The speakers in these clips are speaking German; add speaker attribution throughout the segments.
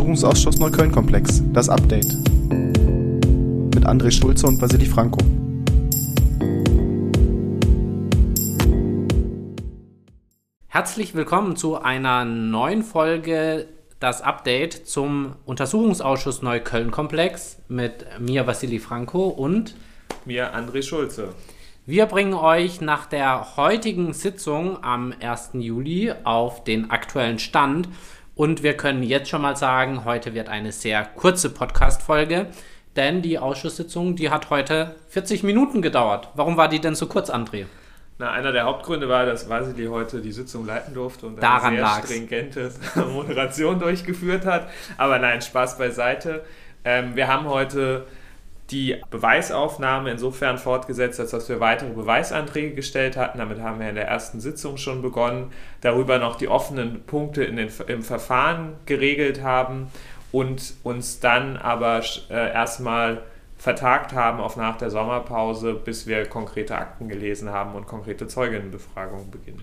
Speaker 1: Untersuchungsausschuss Neukölln-Komplex, das Update. Mit André Schulze und Vasili Franco.
Speaker 2: Herzlich willkommen zu einer neuen Folge das Update zum Untersuchungsausschuss Neukölln-Komplex mit mir, Vasili Franco und
Speaker 3: mir, André Schulze.
Speaker 2: Wir bringen euch nach der heutigen Sitzung am 1. Juli auf den aktuellen Stand und wir können jetzt schon mal sagen, heute wird eine sehr kurze Podcast-Folge, denn die Ausschusssitzung, die hat heute 40 Minuten gedauert. Warum war die denn so kurz, André?
Speaker 3: Na, einer der Hauptgründe war, dass Vasili heute die Sitzung leiten durfte und
Speaker 2: Daran
Speaker 3: eine sehr
Speaker 2: lag's.
Speaker 3: stringente Moderation durchgeführt hat. Aber nein, Spaß beiseite. Ähm, wir haben heute die Beweisaufnahme insofern fortgesetzt, als dass wir weitere Beweisanträge gestellt hatten. Damit haben wir in der ersten Sitzung schon begonnen. Darüber noch die offenen Punkte in den, im Verfahren geregelt haben und uns dann aber äh, erstmal vertagt haben auf nach der Sommerpause, bis wir konkrete Akten gelesen haben und konkrete Zeuginnenbefragungen beginnen.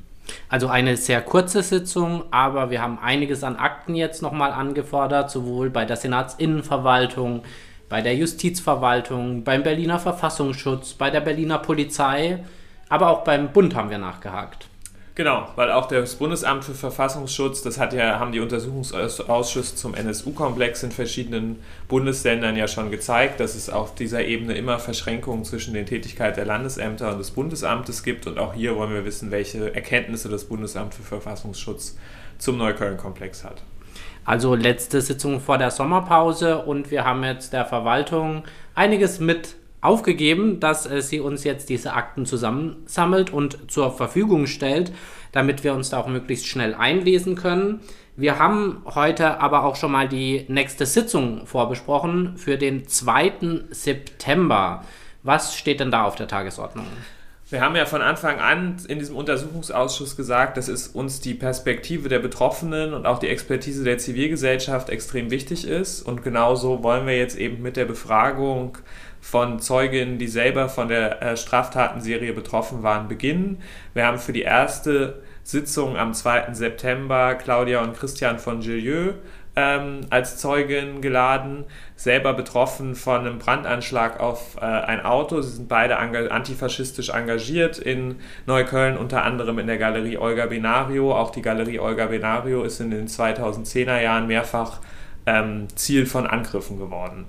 Speaker 2: Also eine sehr kurze Sitzung, aber wir haben einiges an Akten jetzt nochmal angefordert, sowohl bei der Senatsinnenverwaltung, bei der Justizverwaltung, beim Berliner Verfassungsschutz, bei der Berliner Polizei, aber auch beim Bund haben wir nachgehakt.
Speaker 3: Genau, weil auch das Bundesamt für Verfassungsschutz, das hat ja, haben die Untersuchungsausschüsse zum NSU-Komplex in verschiedenen Bundesländern ja schon gezeigt, dass es auf dieser Ebene immer Verschränkungen zwischen den Tätigkeiten der Landesämter und des Bundesamtes gibt. Und auch hier wollen wir wissen, welche Erkenntnisse das Bundesamt für Verfassungsschutz zum Neukölln-Komplex hat.
Speaker 2: Also letzte Sitzung vor der Sommerpause und wir haben jetzt der Verwaltung einiges mit aufgegeben, dass äh, sie uns jetzt diese Akten zusammensammelt und zur Verfügung stellt, damit wir uns da auch möglichst schnell einlesen können. Wir haben heute aber auch schon mal die nächste Sitzung vorbesprochen für den 2. September. Was steht denn da auf der Tagesordnung?
Speaker 3: Wir haben ja von Anfang an in diesem Untersuchungsausschuss gesagt, dass es uns die Perspektive der Betroffenen und auch die Expertise der Zivilgesellschaft extrem wichtig ist. Und genauso wollen wir jetzt eben mit der Befragung von Zeuginnen, die selber von der äh, Straftatenserie betroffen waren, beginnen. Wir haben für die erste Sitzung am 2. September Claudia und Christian von Gillieu ähm, als Zeugin geladen, selber betroffen von einem Brandanschlag auf äh, ein Auto. Sie sind beide antifaschistisch engagiert in Neukölln, unter anderem in der Galerie Olga Benario. Auch die Galerie Olga Benario ist in den 2010er Jahren mehrfach ähm, Ziel von Angriffen geworden.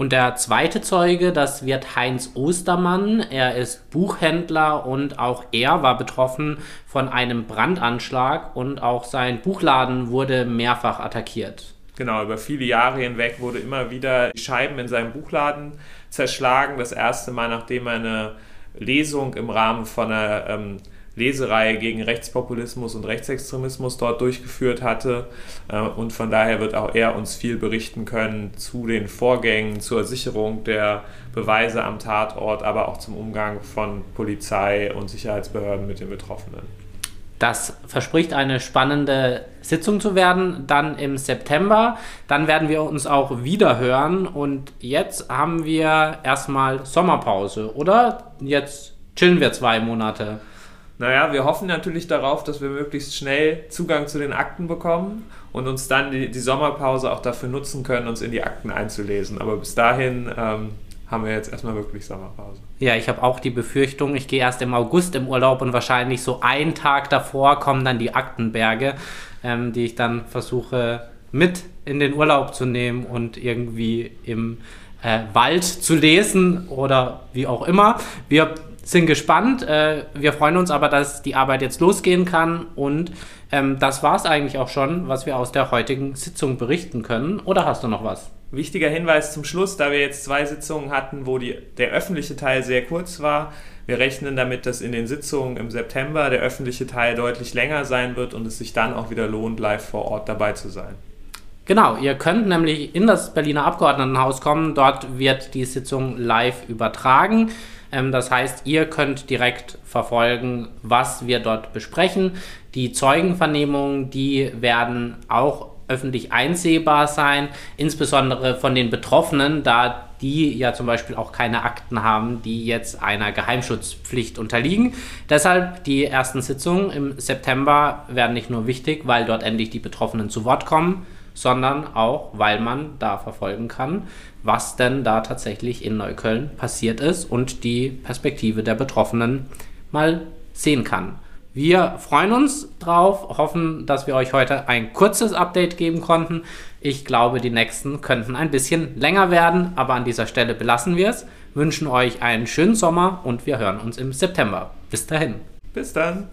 Speaker 2: Und der zweite Zeuge, das wird Heinz Ostermann. Er ist Buchhändler und auch er war betroffen von einem Brandanschlag und auch sein Buchladen wurde mehrfach attackiert.
Speaker 3: Genau, über viele Jahre hinweg wurde immer wieder die Scheiben in seinem Buchladen zerschlagen. Das erste Mal, nachdem er eine Lesung im Rahmen von einer ähm, Lesereihe gegen Rechtspopulismus und Rechtsextremismus dort durchgeführt hatte. Äh, und von daher wird auch er uns viel berichten können zu den Vorgängen, zur Sicherung der Beweise am Tatort, aber auch zum Umgang von Polizei und Sicherheitsbehörden mit den Betroffenen.
Speaker 2: Das verspricht eine spannende Sitzung zu werden, dann im September. Dann werden wir uns auch wieder hören. Und jetzt haben wir erstmal Sommerpause, oder? Jetzt chillen wir zwei Monate.
Speaker 3: Naja, wir hoffen natürlich darauf, dass wir möglichst schnell Zugang zu den Akten bekommen und uns dann die, die Sommerpause auch dafür nutzen können, uns in die Akten einzulesen. Aber bis dahin ähm, haben wir jetzt erstmal wirklich Sommerpause.
Speaker 2: Ja, ich habe auch die Befürchtung, ich gehe erst im August im Urlaub und wahrscheinlich so einen Tag davor kommen dann die Aktenberge, ähm, die ich dann versuche mit in den Urlaub zu nehmen und irgendwie im äh, Wald zu lesen oder wie auch immer. Wir sind gespannt. Äh, wir freuen uns aber, dass die Arbeit jetzt losgehen kann. Und ähm, das war es eigentlich auch schon, was wir aus der heutigen Sitzung berichten können. Oder hast du noch was?
Speaker 3: Wichtiger Hinweis zum Schluss, da wir jetzt zwei Sitzungen hatten, wo die, der öffentliche Teil sehr kurz war. Wir rechnen damit, dass in den Sitzungen im September der öffentliche Teil deutlich länger sein wird und es sich dann auch wieder lohnt, live vor Ort dabei zu sein.
Speaker 2: Genau, ihr könnt nämlich in das Berliner Abgeordnetenhaus kommen. Dort wird die Sitzung live übertragen. Ähm, das heißt, ihr könnt direkt verfolgen, was wir dort besprechen. Die Zeugenvernehmungen, die werden auch öffentlich einsehbar sein, insbesondere von den Betroffenen, da die ja zum Beispiel auch keine Akten haben, die jetzt einer Geheimschutzpflicht unterliegen. Deshalb die ersten Sitzungen im September werden nicht nur wichtig, weil dort endlich die Betroffenen zu Wort kommen, sondern auch, weil man da verfolgen kann, was denn da tatsächlich in Neukölln passiert ist und die Perspektive der Betroffenen mal sehen kann. Wir freuen uns drauf, hoffen, dass wir euch heute ein kurzes Update geben konnten. Ich glaube, die nächsten könnten ein bisschen länger werden, aber an dieser Stelle belassen wir es. Wünschen euch einen schönen Sommer und wir hören uns im September. Bis dahin.
Speaker 3: Bis dann.